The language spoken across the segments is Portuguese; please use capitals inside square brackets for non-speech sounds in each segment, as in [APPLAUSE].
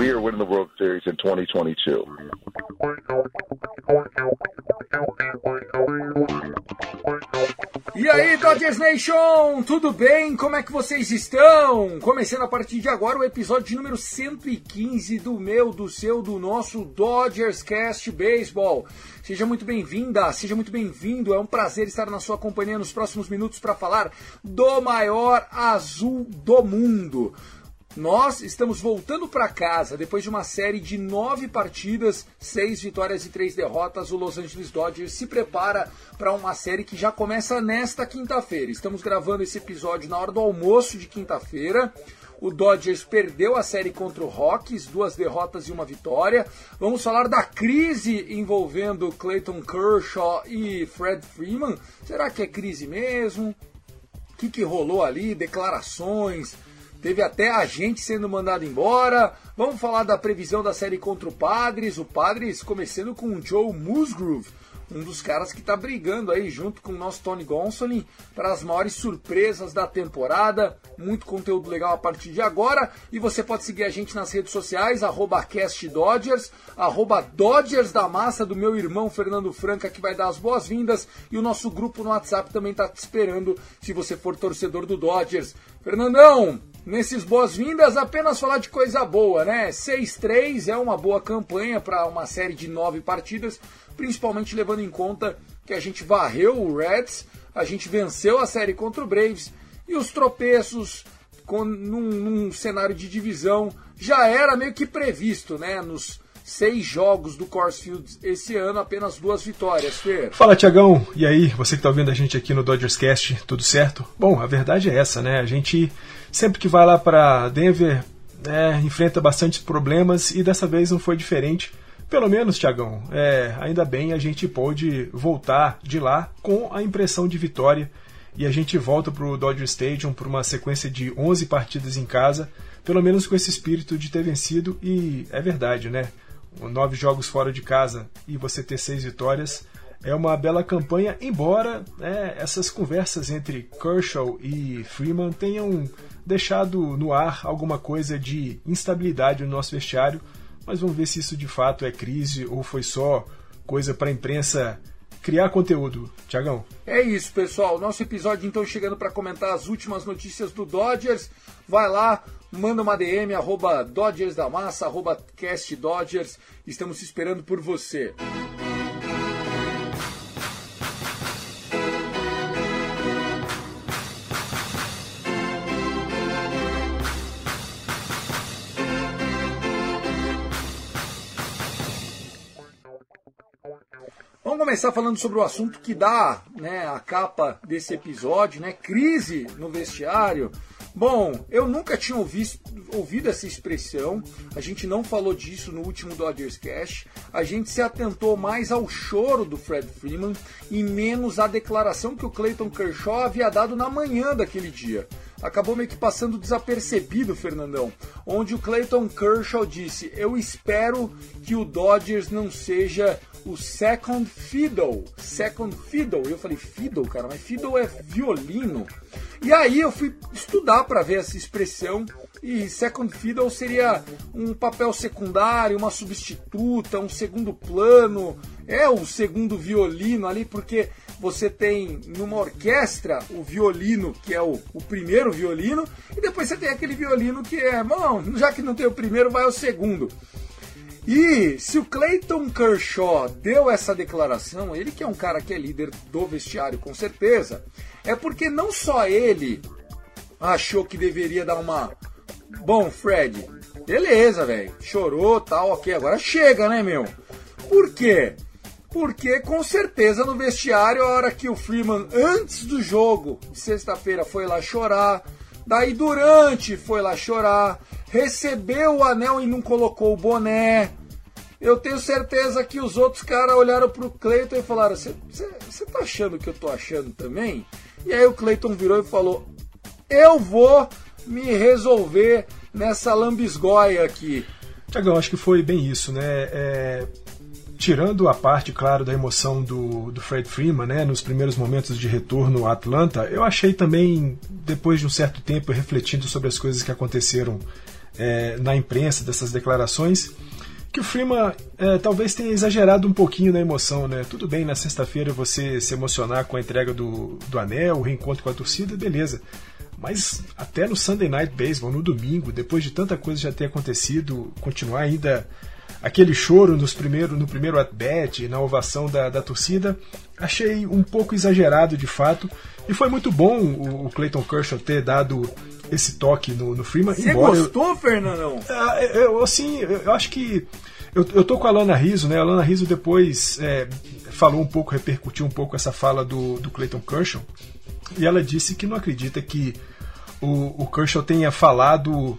We are winning the World Series in 2022. E aí, Dodgers Nation, tudo bem? Como é que vocês estão? Começando a partir de agora o episódio número 115 do meu, do seu, do nosso Dodgers Cast Baseball. Seja muito bem-vinda, seja muito bem-vindo. É um prazer estar na sua companhia nos próximos minutos para falar do maior azul do mundo. Nós estamos voltando para casa depois de uma série de nove partidas, seis vitórias e três derrotas. O Los Angeles Dodgers se prepara para uma série que já começa nesta quinta-feira. Estamos gravando esse episódio na hora do almoço de quinta-feira. O Dodgers perdeu a série contra o Rockies, duas derrotas e uma vitória. Vamos falar da crise envolvendo Clayton Kershaw e Fred Freeman. Será que é crise mesmo? O que, que rolou ali? Declarações. Teve até a gente sendo mandado embora. Vamos falar da previsão da série contra o Padres. O Padres começando com o Joe Musgrove, um dos caras que está brigando aí junto com o nosso Tony Gonsolin para as maiores surpresas da temporada. Muito conteúdo legal a partir de agora. E você pode seguir a gente nas redes sociais, CastDodgers, Dodgers da Massa, do meu irmão Fernando Franca, que vai dar as boas-vindas. E o nosso grupo no WhatsApp também está te esperando se você for torcedor do Dodgers. Fernandão, nesses boas-vindas, apenas falar de coisa boa, né? 6-3 é uma boa campanha para uma série de nove partidas, principalmente levando em conta que a gente varreu o Reds, a gente venceu a série contra o Braves e os tropeços com, num, num cenário de divisão já era meio que previsto, né? Nos seis jogos do Coors Field esse ano, apenas duas vitórias, Fer. Fala, Tiagão. E aí, você que tá ouvindo a gente aqui no Dodgers Cast, tudo certo? Bom, a verdade é essa, né? A gente sempre que vai lá para Denver, né, enfrenta bastante problemas e dessa vez não foi diferente. Pelo menos, Tiagão, é, ainda bem a gente pôde voltar de lá com a impressão de vitória e a gente volta para o Dodger Stadium por uma sequência de 11 partidas em casa, pelo menos com esse espírito de ter vencido e é verdade, né? Nove jogos fora de casa e você ter seis vitórias é uma bela campanha, embora né, essas conversas entre Kershaw e Freeman tenham deixado no ar alguma coisa de instabilidade no nosso vestiário, mas vamos ver se isso de fato é crise ou foi só coisa para a imprensa criar conteúdo. Tiagão. É isso, pessoal. Nosso episódio então chegando para comentar as últimas notícias do Dodgers. Vai lá, manda uma DM, arroba Dodgers da Massa, arroba Cast Dodgers. Estamos esperando por você. Vamos começar falando sobre o assunto que dá né, a capa desse episódio, né? Crise no vestiário. Bom, eu nunca tinha ouvido, ouvido essa expressão, a gente não falou disso no último Dodgers Cash, a gente se atentou mais ao choro do Fred Freeman e menos à declaração que o Clayton Kershaw havia dado na manhã daquele dia. Acabou meio que passando desapercebido, Fernandão, onde o Clayton Kershaw disse: Eu espero que o Dodgers não seja o second fiddle. Second fiddle. Eu falei, fiddle, cara, mas fiddle é violino. E aí eu fui estudar para ver essa expressão e second fiddle seria um papel secundário, uma substituta, um segundo plano, é o segundo violino ali, porque você tem numa orquestra o violino, que é o, o primeiro violino, e depois você tem aquele violino que é, bom, já que não tem o primeiro, vai o segundo. E se o Clayton Kershaw deu essa declaração, ele que é um cara que é líder do vestiário com certeza, é porque não só ele achou que deveria dar uma. Bom, Fred, beleza, velho, chorou, tal, ok, agora chega, né, meu? Por quê? Porque com certeza no vestiário, a hora que o Freeman, antes do jogo de sexta-feira, foi lá chorar, daí durante foi lá chorar, recebeu o anel e não colocou o boné. Eu tenho certeza que os outros caras olharam pro Cleiton e falaram: Você tá achando que eu tô achando também? E aí o Cleiton virou e falou: Eu vou me resolver nessa lambisgoia aqui. Tiagão, acho que foi bem isso, né? É, tirando a parte, claro, da emoção do, do Fred Freeman, né, nos primeiros momentos de retorno a Atlanta, eu achei também, depois de um certo tempo, refletindo sobre as coisas que aconteceram é, na imprensa, dessas declarações, que o Freeman é, talvez tenha exagerado um pouquinho na emoção, né? Tudo bem, na sexta-feira você se emocionar com a entrega do, do anel, o reencontro com a torcida, beleza. Mas até no Sunday Night Baseball, no domingo, depois de tanta coisa já ter acontecido, continuar ainda aquele choro nos primeiro, no primeiro at-bat, na ovação da, da torcida, achei um pouco exagerado de fato. E foi muito bom o, o Clayton Kershaw ter dado esse toque no, no Freeman. Você gostou, eu, Fernandão? Ah, eu, assim, eu acho que. Eu, eu tô com a Lana Rizzo, né? A Lana Rizzo depois é, falou um pouco, repercutiu um pouco essa fala do, do Clayton Kershaw. E ela disse que não acredita que o, o Kershaw tenha falado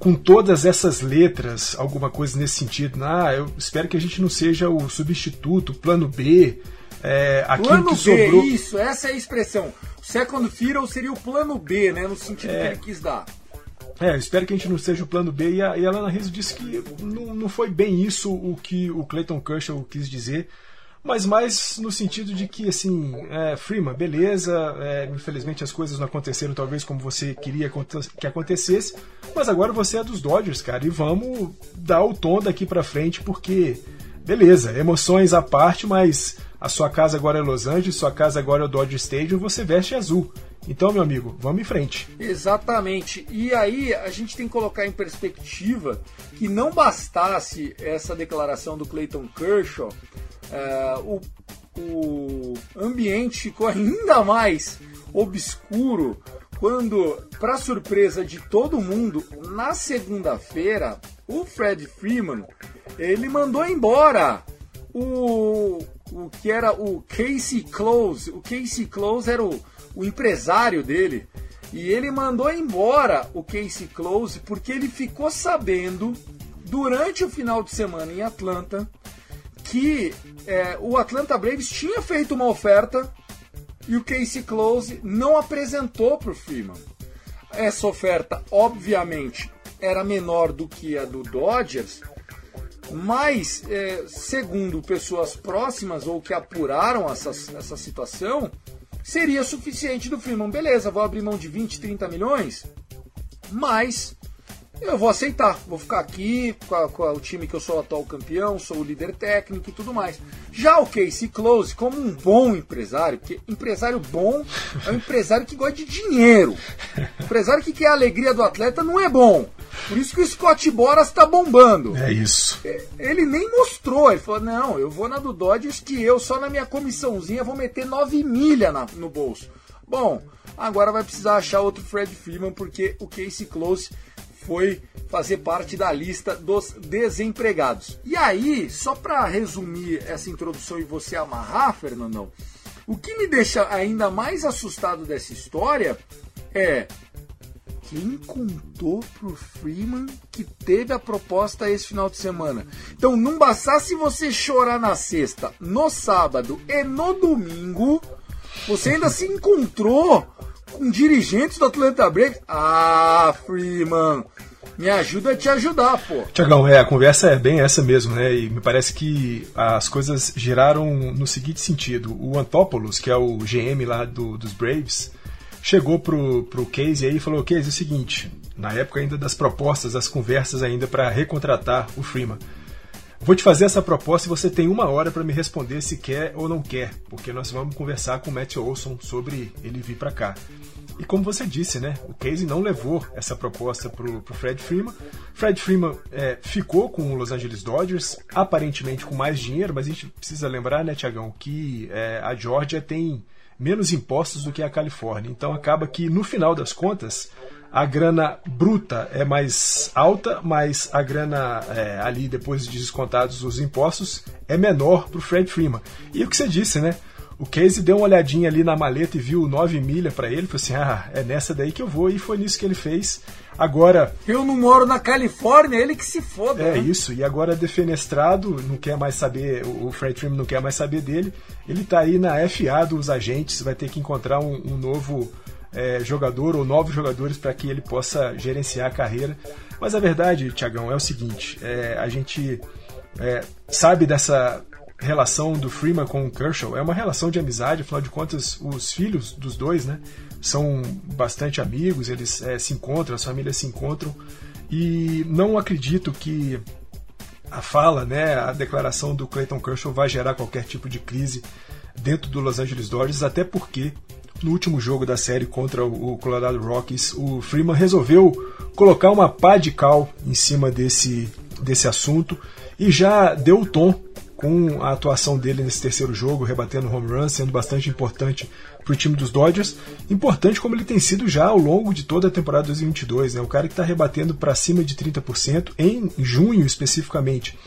com todas essas letras, alguma coisa nesse sentido. Ah, eu espero que a gente não seja o substituto, plano B, é, aquilo plano que sobrou. B, isso, essa é a expressão. O second fiddle seria o plano B, né, no sentido é, que ele quis dar. É, eu espero que a gente não seja o plano B. E a, e a Lana Rizzo disse que não, não foi bem isso o que o Clayton Kershaw quis dizer mas mais no sentido de que, assim, é, Freeman, beleza, é, infelizmente as coisas não aconteceram talvez como você queria que acontecesse, mas agora você é dos Dodgers, cara, e vamos dar o tom daqui para frente, porque, beleza, emoções à parte, mas a sua casa agora é Los Angeles, sua casa agora é o Dodger Stadium, você veste azul. Então, meu amigo, vamos em frente. Exatamente. E aí a gente tem que colocar em perspectiva que não bastasse essa declaração do Clayton Kershaw é, o, o ambiente ficou ainda mais obscuro quando, para surpresa de todo mundo, na segunda-feira, o Fred Freeman ele mandou embora o, o que era o Casey Close. O Casey Close era o, o empresário dele. E ele mandou embora o Casey Close porque ele ficou sabendo durante o final de semana em Atlanta que é, o Atlanta Braves tinha feito uma oferta e o Casey Close não apresentou para o Freeman. Essa oferta, obviamente, era menor do que a do Dodgers, mas, é, segundo pessoas próximas ou que apuraram essa, essa situação, seria suficiente do Freeman. Beleza, vou abrir mão de 20, 30 milhões, mas eu vou aceitar, vou ficar aqui com, a, com a, o time que eu sou o atual campeão, sou o líder técnico e tudo mais. Já o Casey Close, como um bom empresário, porque empresário bom é um empresário que gosta de dinheiro. Empresário que quer a alegria do atleta não é bom. Por isso que o Scott Boras está bombando. É isso. É, ele nem mostrou, ele falou: não, eu vou na do Dodgers que eu só na minha comissãozinha vou meter 9 milha na, no bolso. Bom, agora vai precisar achar outro Fred Freeman porque o Casey Close foi fazer parte da lista dos desempregados. E aí, só para resumir essa introdução e você amarrar, Fernandão, o que me deixa ainda mais assustado dessa história é quem contou pro Freeman que teve a proposta esse final de semana. Então não bastasse você chorar na sexta, no sábado e no domingo, você ainda se encontrou com dirigentes do Atlanta Braves. Ah, Freeman, me ajuda a te ajudar, pô. Tiagão, é, a conversa é bem essa mesmo, né? E me parece que as coisas giraram no seguinte sentido. O Antopoulos, que é o GM lá do, dos Braves, chegou pro, pro Case aí e falou, Case, é o seguinte, na época ainda das propostas, das conversas ainda para recontratar o Freeman. Vou te fazer essa proposta e você tem uma hora para me responder se quer ou não quer, porque nós vamos conversar com o Matt Olson sobre ele vir para cá. E como você disse, né, o Casey não levou essa proposta para o Fred Freeman. Fred Freeman é, ficou com o Los Angeles Dodgers, aparentemente com mais dinheiro, mas a gente precisa lembrar, né, Tiagão, que é, a Georgia tem menos impostos do que a Califórnia. Então acaba que, no final das contas, a grana bruta é mais alta, mas a grana é, ali, depois de descontados os impostos, é menor para o Fred Freeman. E o que você disse, né? O Casey deu uma olhadinha ali na maleta e viu 9 milha para ele, falou assim: "Ah, é nessa daí que eu vou". E foi nisso que ele fez. Agora, eu não moro na Califórnia, ele que se foda. É né? isso. E agora defenestrado, não quer mais saber, o Fred Freeman não quer mais saber dele. Ele tá aí na FA dos agentes, vai ter que encontrar um, um novo é, jogador ou novos jogadores para que ele possa gerenciar a carreira. Mas a verdade, Tiagão, é o seguinte: é, a gente é, sabe dessa relação do Freeman com o Kershaw é uma relação de amizade, afinal de contas, os filhos dos dois, né, são bastante amigos, eles é, se encontram, as famílias se encontram, e não acredito que a fala, né, a declaração do Clayton Kershaw vai gerar qualquer tipo de crise dentro do Los Angeles Dodgers, até porque no último jogo da série contra o Colorado Rockies, o Freeman resolveu colocar uma pá de cal em cima desse, desse assunto e já deu o tom com a atuação dele nesse terceiro jogo, rebatendo home run, sendo bastante importante para o time dos Dodgers. Importante como ele tem sido já ao longo de toda a temporada 2022. Né? O cara que está rebatendo para cima de 30%, em junho especificamente,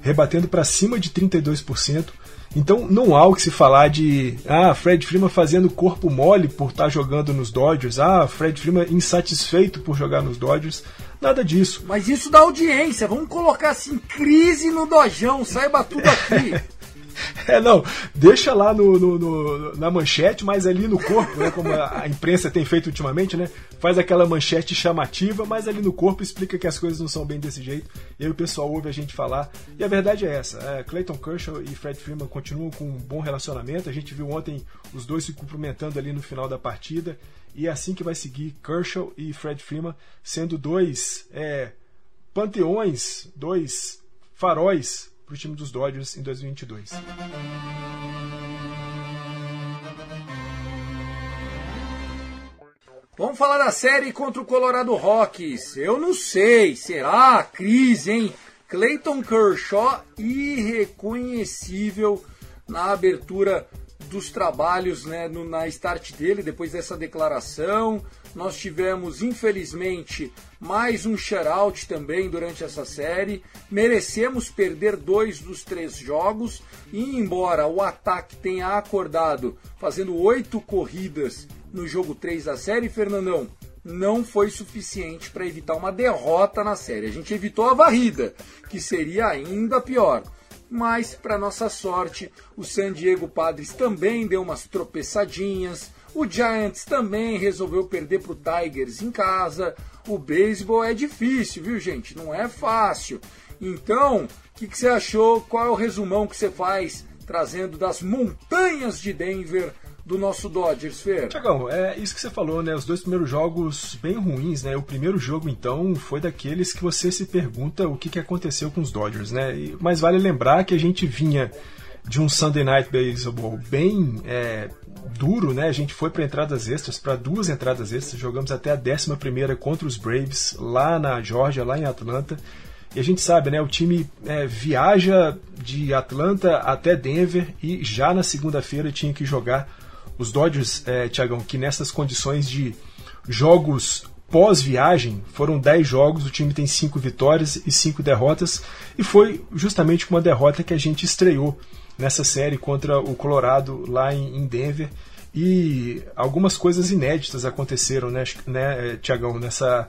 rebatendo para cima de 32%. Então não há o que se falar de ah, Fred Freeman fazendo corpo mole por estar tá jogando nos Dodgers, ah, Fred Freeman insatisfeito por jogar nos Dodgers. Nada disso. Mas isso dá audiência. Vamos colocar assim, crise no dojão, saiba tudo aqui. [LAUGHS] [LAUGHS] É, não, deixa lá no, no, no, na manchete, mas ali no corpo, né, como a, imprensa tem feito ultimamente, né, faz aquela manchete chamativa, mas ali no corpo explica que as coisas não são bem desse jeito, e aí o pessoal ouve a gente falar, e a verdade é essa, é, Clayton Kershaw e Fred Freeman continuam com um bom relacionamento, a gente viu ontem os dois se cumprimentando ali no final da partida, e é assim que vai seguir Kershaw e Fred Freeman, sendo dois é, panteões, dois faróis para o time dos Dodgers em 2022. Vamos falar da série contra o Colorado Rockies. Eu não sei, será crise, hein? Clayton Kershaw irreconhecível na abertura dos trabalhos né, no, na start dele, depois dessa declaração. Nós tivemos, infelizmente, mais um shutout também durante essa série. Merecemos perder dois dos três jogos. E embora o ataque tenha acordado fazendo oito corridas no jogo 3 da série, Fernandão, não foi suficiente para evitar uma derrota na série. A gente evitou a varrida, que seria ainda pior mas para nossa sorte, o San Diego Padres também deu umas tropeçadinhas, o Giants também resolveu perder para o Tigers em casa. O beisebol é difícil, viu, gente? Não é fácil. Então, o que, que você achou? Qual é o resumão que você faz trazendo das montanhas de Denver do nosso Dodgers, Fer? Tiagão, é isso que você falou, né? Os dois primeiros jogos bem ruins, né? O primeiro jogo, então, foi daqueles que você se pergunta o que, que aconteceu com os Dodgers, né? Mas vale lembrar que a gente vinha de um Sunday Night Baseball bem é, duro, né? A gente foi para entradas extras, para duas entradas extras, jogamos até a 11 primeira contra os Braves lá na Georgia, lá em Atlanta. E a gente sabe, né? O time é, viaja de Atlanta até Denver e já na segunda-feira tinha que jogar os Dodgers, é, Tiagão, que nessas condições de jogos pós-viagem, foram 10 jogos, o time tem 5 vitórias e 5 derrotas, e foi justamente com uma derrota que a gente estreou nessa série contra o Colorado lá em, Denver. E algumas coisas inéditas aconteceram, né, né Tiagão, nessa,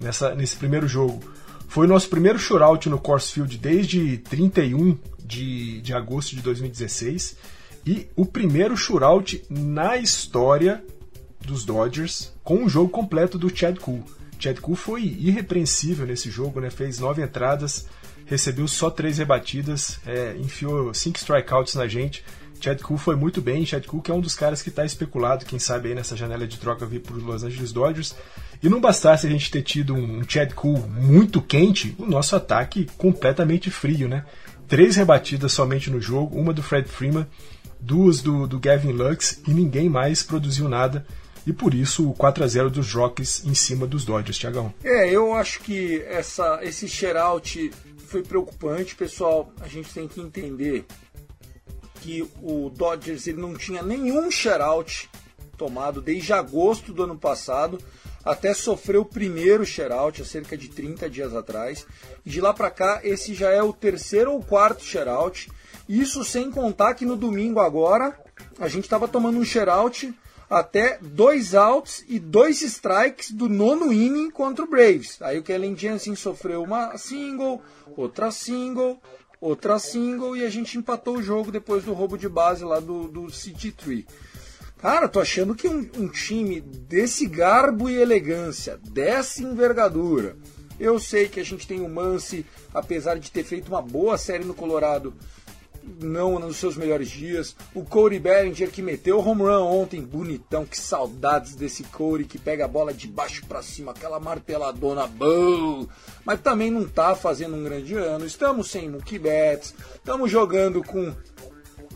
nessa, nesse primeiro jogo. Foi o nosso primeiro shootout no Coors Field desde 31 de, de agosto de 2016 e o primeiro shootout na história dos Dodgers com um jogo completo do Chad Kuhl. Chad Kuhl foi irrepreensível nesse jogo, né? fez nove entradas, recebeu só três rebatidas, é, enfiou cinco strikeouts na gente. Chad Kuhl foi muito bem, Chad Kuhl que é um dos caras que está especulado, quem sabe aí nessa janela de troca vir para os Los Angeles Dodgers. E não bastasse a gente ter tido um Chad Kuhl muito quente, o nosso ataque completamente frio, né? três rebatidas somente no jogo, uma do Fred Freeman, duas do, do Gavin Lux e ninguém mais produziu nada. E por isso o 4 a 0 dos Rockies em cima dos Dodgers, Tiagão. É, eu acho que essa, esse share-out foi preocupante, pessoal. A gente tem que entender que o Dodgers ele não tinha nenhum share-out tomado desde agosto do ano passado até sofreu o primeiro share-out há cerca de 30 dias atrás. De lá para cá, esse já é o terceiro ou quarto share-out. Isso sem contar que no domingo agora, a gente estava tomando um share-out até dois outs e dois strikes do nono inning contra o Braves. Aí o Kellen Jensen sofreu uma single, outra single, outra single e a gente empatou o jogo depois do roubo de base lá do, do City Tree. Cara, tô achando que um, um time desse garbo e elegância, dessa envergadura, eu sei que a gente tem o Mance, apesar de ter feito uma boa série no Colorado, não nos seus melhores dias. O Corey Bellinger que meteu o home run ontem, bonitão, que saudades desse Corey que pega a bola de baixo para cima, aquela marteladona boa. Mas também não tá fazendo um grande ano. Estamos sem Mookie Betts, estamos jogando com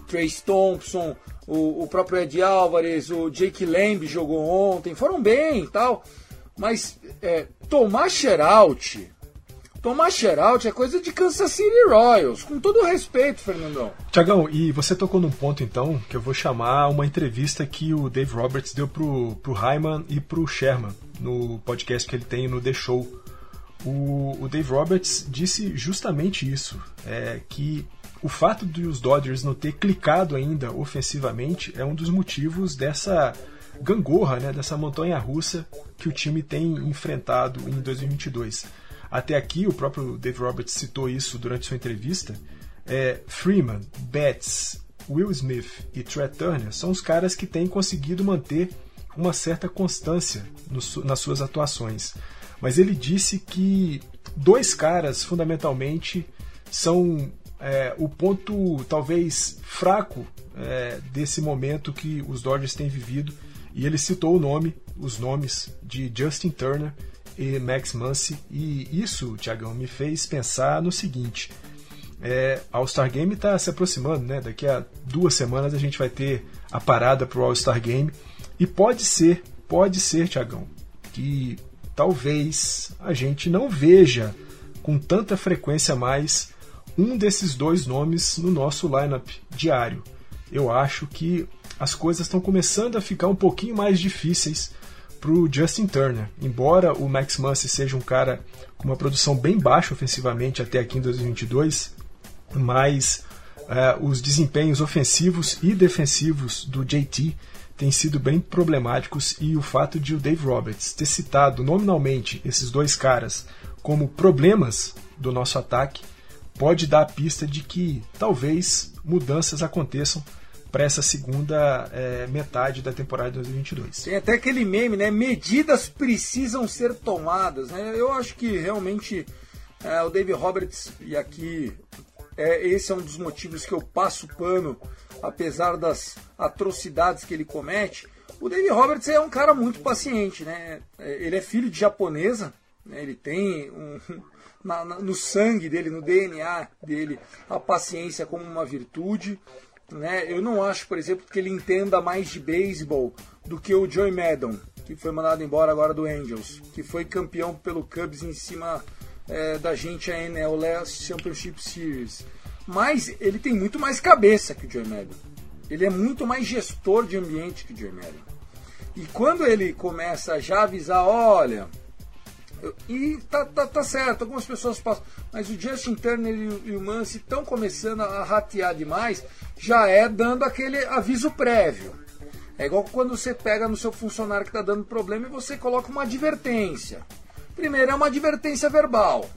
Trace Thompson, o, o próprio Ed Álvares, o Jake Lamb jogou ontem, foram bem e tal. Mas é, tomar share-out, tomar share-out é coisa de Kansas City Royals, com todo respeito, Fernandão. Tiagão, e você tocou num ponto então que eu vou chamar uma entrevista que o Dave Roberts deu pro, pro Hyman e pro Sherman no podcast que ele tem no The Show. O, o Dave Roberts disse justamente isso, é, que o fato de os Dodgers não ter clicado ainda ofensivamente é um dos motivos dessa gangorra, né, dessa montanha russa que o time tem enfrentado em 2022. Até aqui, o próprio Dave Roberts citou isso durante sua entrevista. É, Freeman, Betts, Will Smith e Trey Turner são os caras que têm conseguido manter uma certa constância no, nas suas atuações. Mas ele disse que dois caras, fundamentalmente, são é, o ponto talvez fraco é, desse momento que os Dodgers têm vivido. E ele citou o nome, os nomes de Justin Turner e Max Muncy. E isso, Tiagão, me fez pensar no seguinte: é, All-Star Game está se aproximando, né? Daqui a duas semanas a gente vai ter a parada para o All-Star Game. E pode ser, pode ser, Tiagão, que talvez a gente não veja com tanta frequência mais um desses dois nomes no nosso lineup diário. Eu acho que as coisas estão começando a ficar um pouquinho mais difíceis para o Justin Turner. Embora o Max Muncy seja um cara com uma produção bem baixa ofensivamente até aqui em 2022, mas uh, os desempenhos ofensivos e defensivos do JT têm sido bem problemáticos e o fato de o Dave Roberts ter citado nominalmente esses dois caras como problemas do nosso ataque pode dar a pista de que talvez mudanças aconteçam para essa segunda é, metade da temporada de 2022. Tem até aquele meme, né? Medidas precisam ser tomadas, né? Eu acho que realmente é, o David Roberts e aqui é, esse é um dos motivos que eu passo pano, apesar das atrocidades que ele comete. O David Roberts é um cara muito paciente, né? É, ele é filho de japonesa, né? ele tem um, [LAUGHS] na, na, no sangue dele, no DNA dele, a paciência como uma virtude. Né? Eu não acho, por exemplo, que ele entenda mais de beisebol do que o Joey Maddon, que foi mandado embora agora do Angels, que foi campeão pelo Cubs em cima é, da gente a NLS Championship Series. Mas ele tem muito mais cabeça que o Joey Maddon. Ele é muito mais gestor de ambiente que o Joey Maddon. E quando ele começa a já avisar, olha, e tá, tá, tá, certo, algumas pessoas passam. Mas o Justin Turner e o, Mance estão começando a ratear demais, já é dando aquele aviso prévio. É igual quando você pega no seu funcionário que está dando problema e você coloca uma advertência. Primeiro é uma advertência verbal.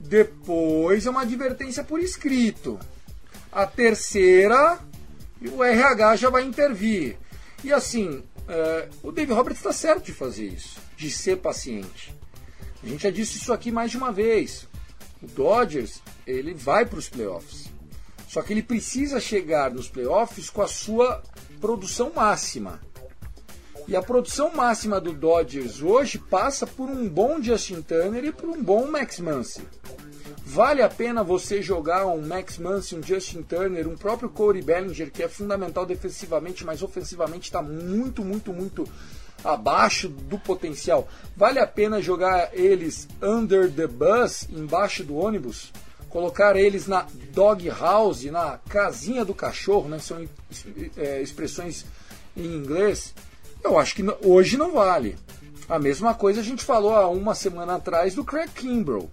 Depois é uma advertência por escrito. A terceira, o RH já vai intervir. E assim, é, o David Roberts está certo de fazer isso, de ser paciente. A gente já disse isso aqui mais de uma vez. O Dodgers, ele vai para os playoffs. Só que ele precisa chegar nos playoffs com a sua produção máxima. E a produção máxima do Dodgers hoje passa por um bom Justin Turner e por um bom Max Muncy. Vale a pena você jogar um Max Muncy, um Justin Turner, um próprio Corey Bellinger, que é fundamental defensivamente, mas ofensivamente está muito, muito, muito abaixo do potencial. Vale a pena jogar eles under the bus, embaixo do ônibus? Colocar eles na dog house, na casinha do cachorro, né? São é, expressões em inglês. Eu acho que hoje não vale. A mesma coisa a gente falou há uma semana atrás do Craig Kimbrell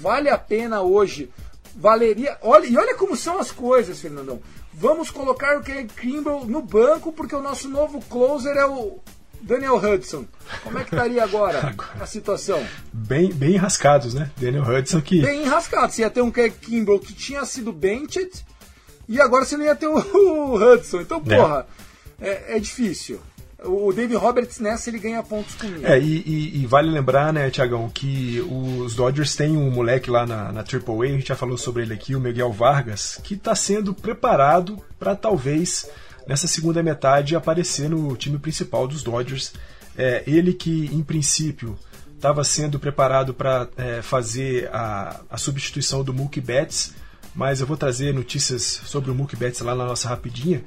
Vale a pena hoje. Valeria. Olha, e olha como são as coisas, Fernandão. Vamos colocar o Craig Kimbrell no banco porque o nosso novo closer é o Daniel Hudson. Como é que estaria [LAUGHS] agora, a situação? Bem, bem enrascados, né? Daniel Hudson que. Bem enrascados. Você ia ter um Craig Kimbrell que tinha sido benched e agora você não ia ter o, [LAUGHS] o Hudson. Então, é. porra, é, é, é difícil. O David Roberts nessa ele ganha pontos comigo. É, e, e, e vale lembrar, né, Tiagão, que os Dodgers têm um moleque lá na, na AAA, a gente já falou sobre ele aqui, o Miguel Vargas, que está sendo preparado para talvez nessa segunda metade aparecer no time principal dos Dodgers. É, ele que, em princípio, estava sendo preparado para é, fazer a, a substituição do Mookie Betts, mas eu vou trazer notícias sobre o Mookie Betts lá na nossa rapidinha.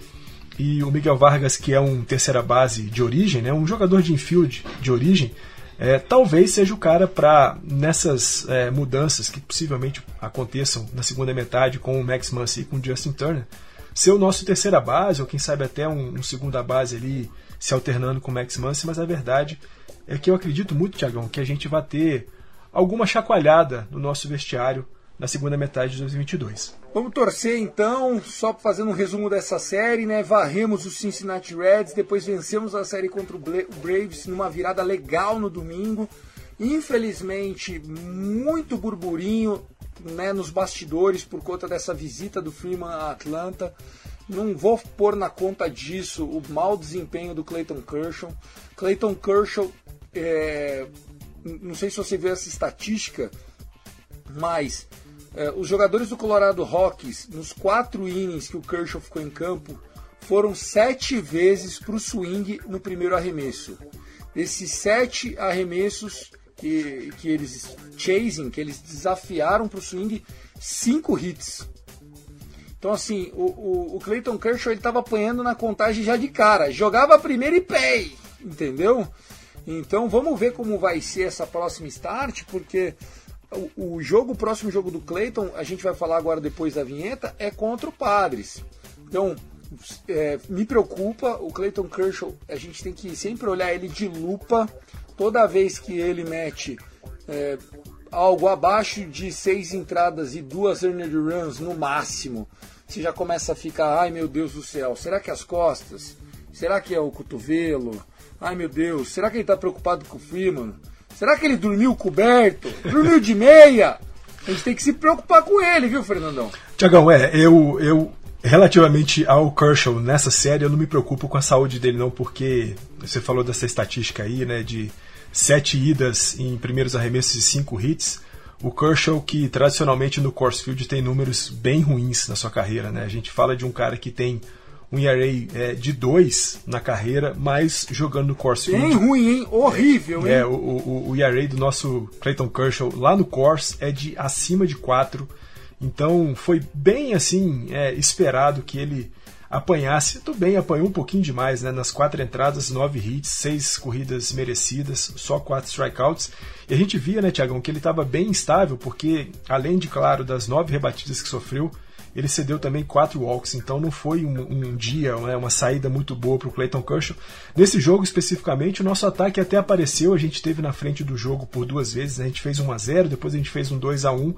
E o Miguel Vargas, que é um terceira base de origem, né, um jogador de infield de origem, é, talvez seja o cara para, nessas é, mudanças que possivelmente aconteçam na segunda metade com o Max Muncy e com o Justin Turner, ser o nosso terceira base, ou quem sabe até um, um segunda base ali se alternando com o Max Muncy, mas a verdade é que eu acredito muito, Tiagão, que a gente vai ter alguma chacoalhada no nosso vestiário na segunda metade de 2022. Vamos torcer então, só fazendo um resumo dessa série, né? Varremos os Cincinnati Reds, depois vencemos a série contra o Braves numa virada legal no domingo. Infelizmente, muito burburinho né, nos bastidores por conta dessa visita do Freeman a Atlanta. Não vou pôr na conta disso o mau desempenho do Clayton Kershaw. Clayton Kershaw, é, não sei se você viu essa estatística, mas é, os jogadores do Colorado Rockies, nos quatro innings que o Kershaw ficou em campo, foram sete vezes para o swing no primeiro arremesso. Desses sete arremessos que, que eles chasing, que eles desafiaram para o swing, cinco hits. Então assim, o, o, o Clayton Kershaw estava apanhando na contagem já de cara. Jogava primeiro e pay, entendeu? Então vamos ver como vai ser essa próxima start, porque o, o jogo, o próximo jogo do Clayton, a gente vai falar agora depois da vinheta, é contra o Padres. Então, é, me preocupa, o Clayton Kershaw, a gente tem que sempre olhar ele de lupa. Toda vez que ele mete é, algo abaixo de seis entradas e duas earned runs no máximo, você já começa a ficar, ai meu Deus do céu, será que é as costas? Será que é o cotovelo? Ai meu Deus, será que ele está preocupado com o Freeman? Será que ele dormiu coberto? Dormiu de meia? A gente tem que se preocupar com ele, viu, Fernandão? Tiagão, é, eu, eu relativamente ao Kershaw nessa série, eu não me preocupo com a saúde dele, não, porque você falou dessa estatística aí, né, de sete idas em primeiros arremessos e cinco hits. O Kershaw, que tradicionalmente no Coors Field tem números bem ruins na sua carreira, né? A gente fala de um cara que tem um ERA é, de 2 na carreira, mas jogando no Course Field. Bem ruim, hein? Horrível, hein? É, o, o, o ERA do nosso Clayton Kershaw lá no Course é de acima de 4. Então foi bem assim é, esperado que ele apanhasse. Tudo bem, apanhou um pouquinho demais, né? Nas quatro entradas, nove hits, seis corridas merecidas, só quatro strikeouts. E a gente via, né, Tiagão, que ele estava bem instável, porque além de, claro, das nove rebatidas que sofreu, ele cedeu também quatro walks, então não foi um, um dia, né, uma saída muito boa para o Clayton Kershaw. Nesse jogo especificamente, o nosso ataque até apareceu, a gente teve na frente do jogo por duas vezes, a gente fez 1 a 0 depois a gente fez um 2 a 1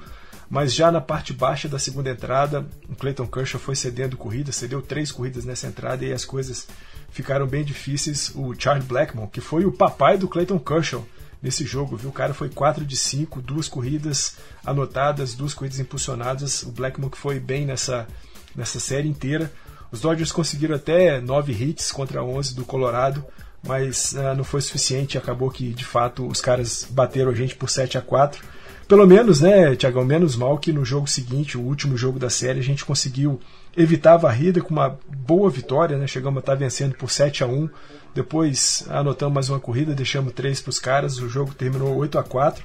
mas já na parte baixa da segunda entrada, o Clayton Kershaw foi cedendo corridas, cedeu três corridas nessa entrada e as coisas ficaram bem difíceis. O Charlie Blackmon, que foi o papai do Clayton Kershaw, nesse jogo, viu? O cara foi 4 de 5, duas corridas anotadas, duas corridas impulsionadas. O Blackmon que foi bem nessa, nessa série inteira. Os Dodgers conseguiram até 9 hits contra 11 do Colorado, mas uh, não foi suficiente. Acabou que, de fato, os caras bateram a gente por 7 a 4 Pelo menos, né, Tiagão, menos mal que no jogo seguinte, o último jogo da série, a gente conseguiu evitar a varrida com uma boa vitória, né? Chegamos a estar vencendo por 7 a 1 depois anotamos mais uma corrida, deixamos três para os caras, o jogo terminou 8 a 4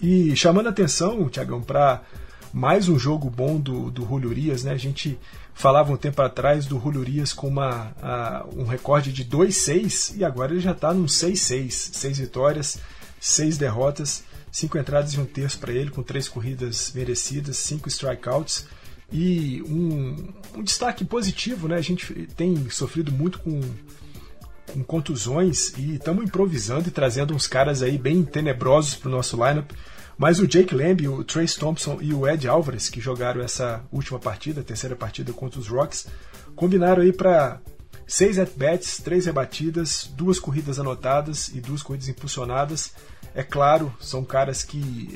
E chamando a atenção, Tiagão, para mais um jogo bom do, do Julio Urias, né? A gente falava um tempo atrás do Julio Urias com uma, a, um recorde de 2-6 e agora ele já está num 6-6. Seis vitórias, seis derrotas, cinco entradas e um terço para ele, com três corridas merecidas, cinco strikeouts. E um, um, destaque positivo, né? A gente tem sofrido muito com, com contusões e estamos improvisando e trazendo uns caras aí bem tenebrosos para o nosso lineup. Mas o Jake Lamb, o Trace Thompson e o Ed Alvarez, que jogaram essa última partida, a terceira partida contra os Rocks, combinaram aí para seis at-bats, três rebatidas, duas corridas anotadas e duas corridas impulsionadas. É claro, são caras que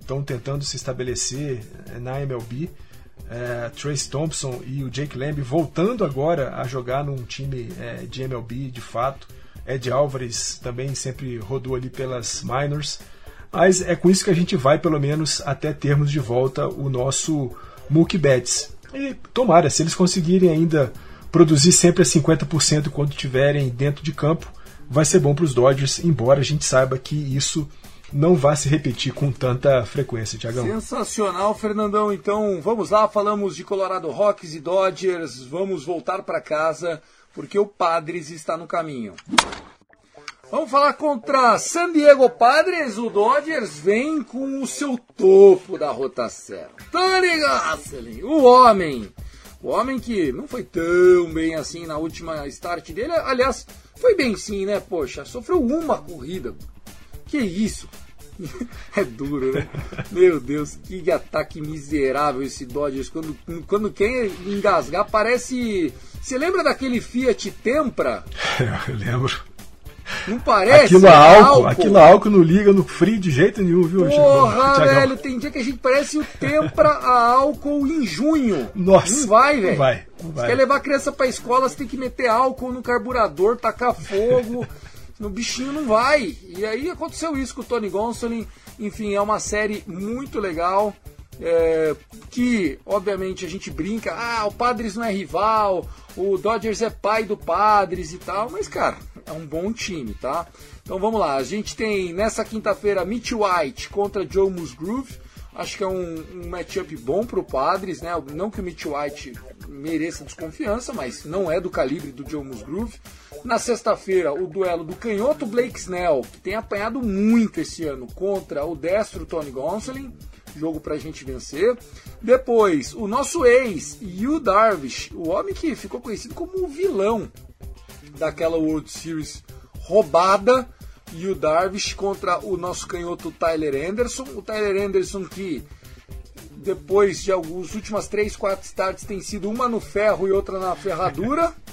estão é, tentando se estabelecer é, na MLB. É, Trace Thompson e o Jake Lamb voltando agora a jogar num time é, de MLB de fato. Ed Alvarez também sempre rodou ali pelas minors. Mas é com isso que a gente vai, pelo menos, até termos de volta o nosso Mookie Betts. E tomara, se eles conseguirem ainda produzir sempre a 50% quando estiverem dentro de campo, vai ser bom para os Dodgers, embora a gente saiba que isso não vai se repetir com tanta frequência, Tiagão. Sensacional, Fernandão. Então vamos lá, falamos de Colorado Rocks e Dodgers, vamos voltar para casa porque o Padres está no caminho. Vamos falar contra San Diego Padres. O Dodgers vem com o seu topo da rotação. Tony Gosselin, o homem. O homem que não foi tão bem assim na última start dele. Aliás, foi bem sim, né? Poxa, sofreu uma corrida. Que isso? [LAUGHS] É duro, né? [LAUGHS] Meu Deus, que ataque miserável esse Dodgers. Quando, quando quer engasgar, parece. Você lembra daquele Fiat Tempra? [LAUGHS] Eu lembro. Não parece? Aquilo é álcool, álcool, aquilo álcool não liga no frio de jeito nenhum, viu, Porra, velho, tem dia que a gente parece o Tempra a álcool em junho. Nossa. Não vai, velho. Não vai, não vai. quer levar a criança pra escola, você tem que meter álcool no carburador, tacar fogo. [LAUGHS] no bichinho não vai. E aí aconteceu isso com o Tony Gonsolin. Enfim, é uma série muito legal. É, que obviamente a gente brinca, ah, o Padres não é rival, o Dodgers é pai do Padres e tal, mas cara, é um bom time, tá? Então vamos lá, a gente tem nessa quinta-feira Mitch White contra Joe Musgrove. Acho que é um, um matchup bom para o Padres, né? Não que o Mitch White mereça desconfiança, mas não é do calibre do Joe Musgrove. Na sexta-feira, o duelo do canhoto Blake Snell, que tem apanhado muito esse ano, contra o destro Tony Gonsolin. Jogo para a gente vencer. Depois, o nosso ex, Yu Darvish, o homem que ficou conhecido como o vilão daquela World Series roubada o Darvish contra o nosso canhoto Tyler Anderson. O Tyler Anderson que depois de algumas últimas 3, 4 starts tem sido uma no ferro e outra na ferradura. [LAUGHS]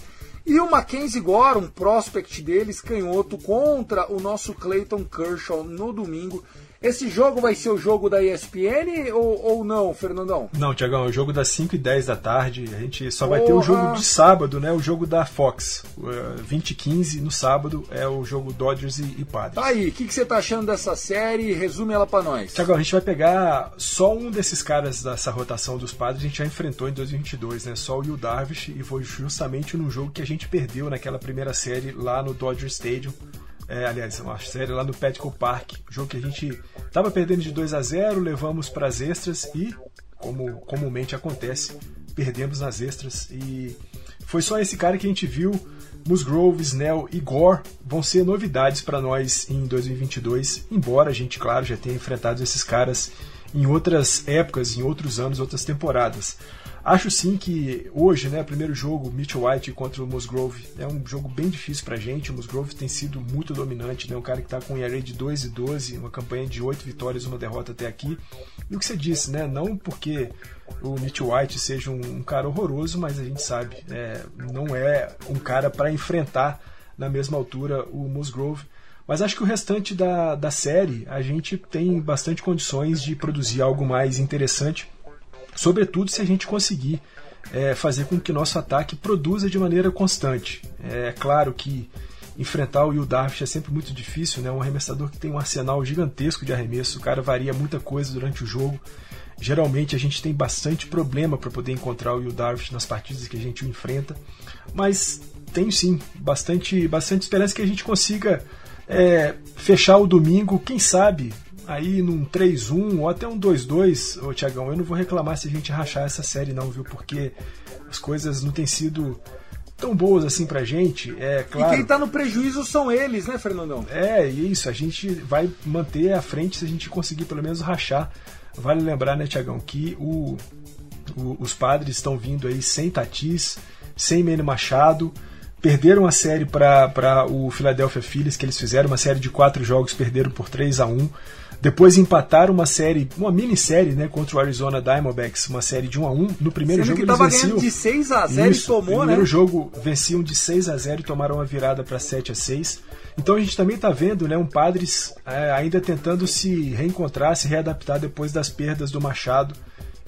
E o Mackenzie Gore, um prospect deles, canhoto, contra o nosso Clayton Kershaw no domingo. Esse jogo vai ser o jogo da ESPN ou, ou não, Fernandão? Não, Tiagão, é o jogo das 5 e 10 da tarde. A gente só Porra. vai ter o jogo de sábado, né? O jogo da Fox. Uh, 20 e 15 no sábado é o jogo Dodgers e, e Padres. Tá aí, o que, que, você tá achando dessa série? Resume ela para nós. Tiagão, a gente vai pegar só um desses caras dessa rotação dos Padres. A gente já enfrentou em 2022, né? Só o Will Darvish e foi justamente no jogo que a gente perdeu naquela primeira série lá no Dodger Stadium. É, aliás, uma série lá no Petco Park, jogo que a gente estava perdendo de 2 a 0, levamos para as extras e, como comumente acontece, perdemos nas extras e foi só esse cara que a gente viu. Musgrove, Snell e Gore vão ser novidades para nós em 2022, embora a gente, claro, já tenha enfrentado esses caras em outras épocas, em outros anos, outras temporadas. Acho sim que hoje, né, primeiro jogo, Mitchell White contra o Musgrove, é um jogo bem difícil pra gente. O Musgrove tem sido muito dominante, né, um cara que tá com um ERA de 2 e 12, uma campanha de 8 vitórias, uma derrota até aqui. E o que você disse, né, não porque o Mitchell White seja um, um cara horroroso, mas a gente sabe, é, não é um cara para enfrentar na mesma altura o Musgrove. Mas acho que o restante da, da série a gente tem bastante condições de produzir algo mais interessante sobretudo se a gente conseguir é, fazer com que nosso ataque produza de maneira constante. É claro que enfrentar o Yu Darvish é sempre muito difícil, né? Um arremessador que tem um arsenal gigantesco de arremesso, o cara varia muita coisa durante o jogo. Geralmente a gente tem bastante problema para poder encontrar o Yu Darvish nas partidas que a gente o enfrenta, mas tenho sim bastante, bastante esperança que a gente consiga é, fechar o domingo, quem sabe aí num 3-1 ou até um 2-2, ô Tiagão, eu não vou reclamar se a gente rachar essa série não, viu? Porque as coisas não têm sido tão boas assim pra gente, é claro. E quem tá no prejuízo são eles, né, Fernandão? É, isso, a gente vai manter à frente se a gente conseguir pelo menos rachar. Vale lembrar, né, Tiagão, que o, o, os padres estão vindo aí sem Tatis, sem Manny Machado, perderam a série para o Philadelphia Phillies, que eles fizeram uma série de quatro jogos, perderam por 3 a 1 depois empataram uma série, uma minissérie, né, contra o Arizona Diamondbacks, uma série de 1 a 1 No primeiro Sendo jogo que eles tava venciam. de 6 a 0 Isso, e tomou, no primeiro né? jogo venciam de 6 a 0 e tomaram uma virada para 7 a 6. Então a gente também está vendo, né, um Padres é, ainda tentando se reencontrar, se readaptar depois das perdas do Machado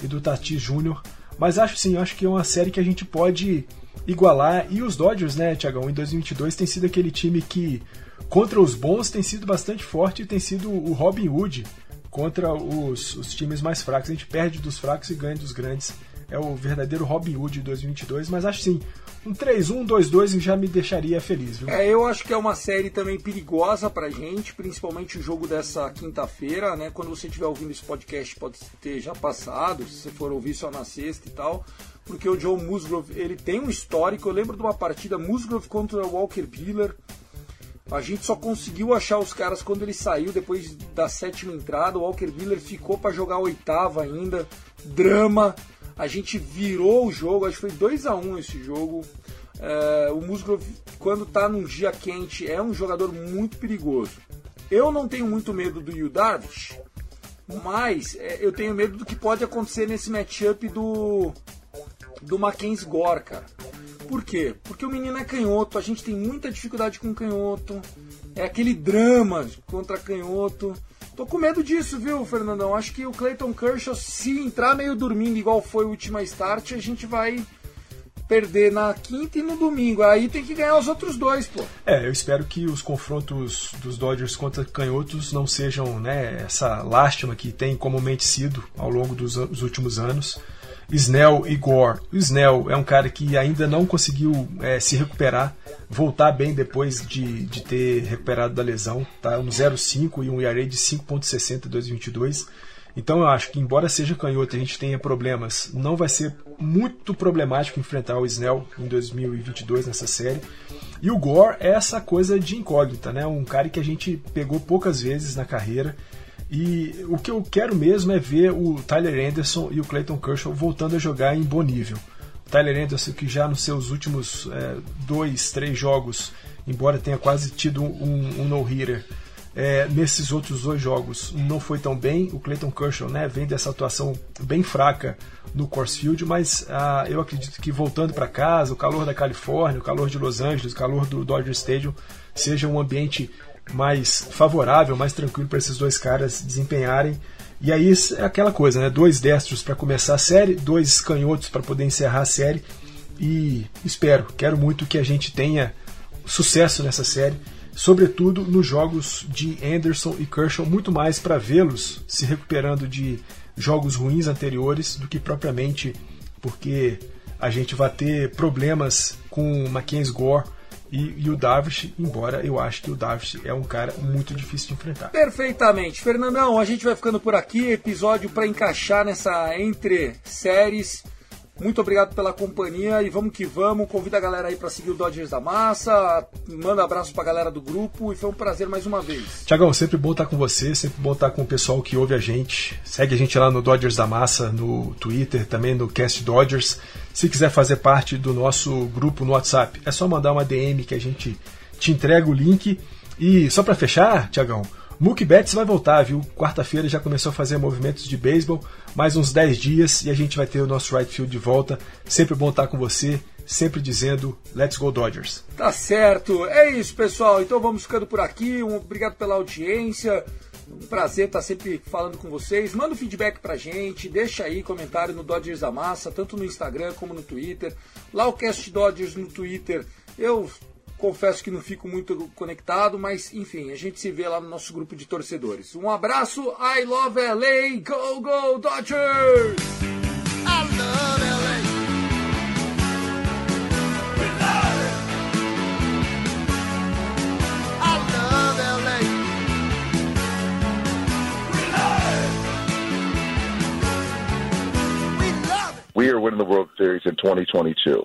e do Tatis Júnior. Mas acho sim, acho que é uma série que a gente pode igualar. E os Dodgers, né, Tiagão, em 2022 tem sido aquele time que contra os bons tem sido bastante forte e tem sido o Robin Hood contra os, os times mais fracos. A gente perde dos fracos e ganha dos grandes. É o verdadeiro Robin Hood de 2022, mas acho sim, um 3-1, 2-2 já me deixaria feliz, viu? É, eu acho que é uma série também perigosa pra gente, principalmente o jogo dessa quinta-feira, né? Quando você estiver ouvindo esse podcast pode ter já passado, se você for ouvir só na sexta e tal, porque o Joe Musgrove, ele tem um histórico, eu lembro de uma partida Musgrove contra o Walker Buehler, a gente só conseguiu achar os caras quando ele saiu depois da sétima entrada. O Walker Buehler ficou para jogar a oitava ainda. Drama. A gente virou o jogo. Acho que foi 2 a 1 um esse jogo. É, o Musgrove, quando tá num dia quente, é um jogador muito perigoso. Eu não tenho muito medo do Yu Darvish, mas é, eu tenho medo do que pode acontecer nesse matchup do do Mackenzie Gore, cara. Por quê? Porque o menino é canhoto, a gente tem muita dificuldade com canhoto. É aquele drama contra canhoto. Tô com medo disso, viu, Fernandão? Acho que o Clayton Kershaw, se entrar meio dormindo igual foi o último start, a gente vai perder na quinta e no domingo. Aí tem que ganhar os outros dois, pô. É, eu espero que os confrontos dos Dodgers contra canhotos não sejam né, essa lástima que tem comumente sido ao longo dos, dos últimos anos. Snell e Gore. O Snell é um cara que ainda não conseguiu é, se recuperar, voltar bem depois de, de ter recuperado da lesão. Tá um 0,5 e um ERA de 5,60 em 2022. Então eu acho que, embora seja canhoto e a gente tenha problemas, não vai ser muito problemático enfrentar o Snell em 2022 nessa série. E o Gore é essa coisa de incógnita, né? Um cara que a gente pegou poucas vezes na carreira e o que eu quero mesmo é ver o Tyler Anderson e o Clayton Kershaw voltando a jogar em bom nível. O Tyler Anderson, que já nos seus últimos é, dois, três jogos, embora tenha quase tido um, um no-hitter, é, nesses outros dois jogos não foi tão bem. O Clayton Kershaw né, vem dessa atuação bem fraca no Coors Field, mas ah, eu acredito que voltando para casa, o calor da Califórnia, o calor de Los Angeles, o calor do Dodger Stadium, seja um ambiente mais favorável, mais tranquilo para esses dois caras desempenharem. E aí é aquela coisa, né? Dois destros para começar a série, dois canhotos para poder encerrar a série. E espero, quero muito que a gente tenha sucesso nessa série, sobretudo nos jogos de Anderson e Kershaw, muito mais para vê-los se recuperando de jogos ruins anteriores do que propriamente porque a gente vai ter problemas com Mackenzie Gore e, e, o Darvish, embora eu acho que o Darvish é um cara muito difícil de enfrentar. Perfeitamente. Fernandão, a gente vai ficando por aqui. Episódio para encaixar nessa entre séries. Muito obrigado pela companhia e vamos que vamos. Convida a galera aí para seguir o Dodgers da Massa. Manda abraços pra galera do grupo e foi um prazer mais uma vez. Tiagão, sempre bom estar com você, sempre bom estar com o pessoal que ouve a gente. Segue a gente lá no Dodgers da Massa, no Twitter, também no Cast Dodgers. Se quiser fazer parte do nosso grupo no WhatsApp, é só mandar uma DM que a gente te entrega o link. E só para fechar, Tiagão, Mookie Betts vai voltar, viu? Quarta-feira já começou a fazer movimentos de beisebol, mais uns 10 dias e a gente vai ter o nosso right field de volta. Sempre bom estar com você, sempre dizendo Let's Go Dodgers. Tá certo, é isso pessoal. Então vamos ficando por aqui. Um obrigado pela audiência. Um prazer estar sempre falando com vocês. Manda um feedback pra gente, deixa aí comentário no Dodgers da Massa, tanto no Instagram como no Twitter. Lá o Cast Dodgers no Twitter, eu Confesso que não fico muito conectado, mas enfim, a gente se vê lá no nosso grupo de torcedores. Um abraço, I love LA, go go Dodgers! I love LA. We are winning the World Series in 2022.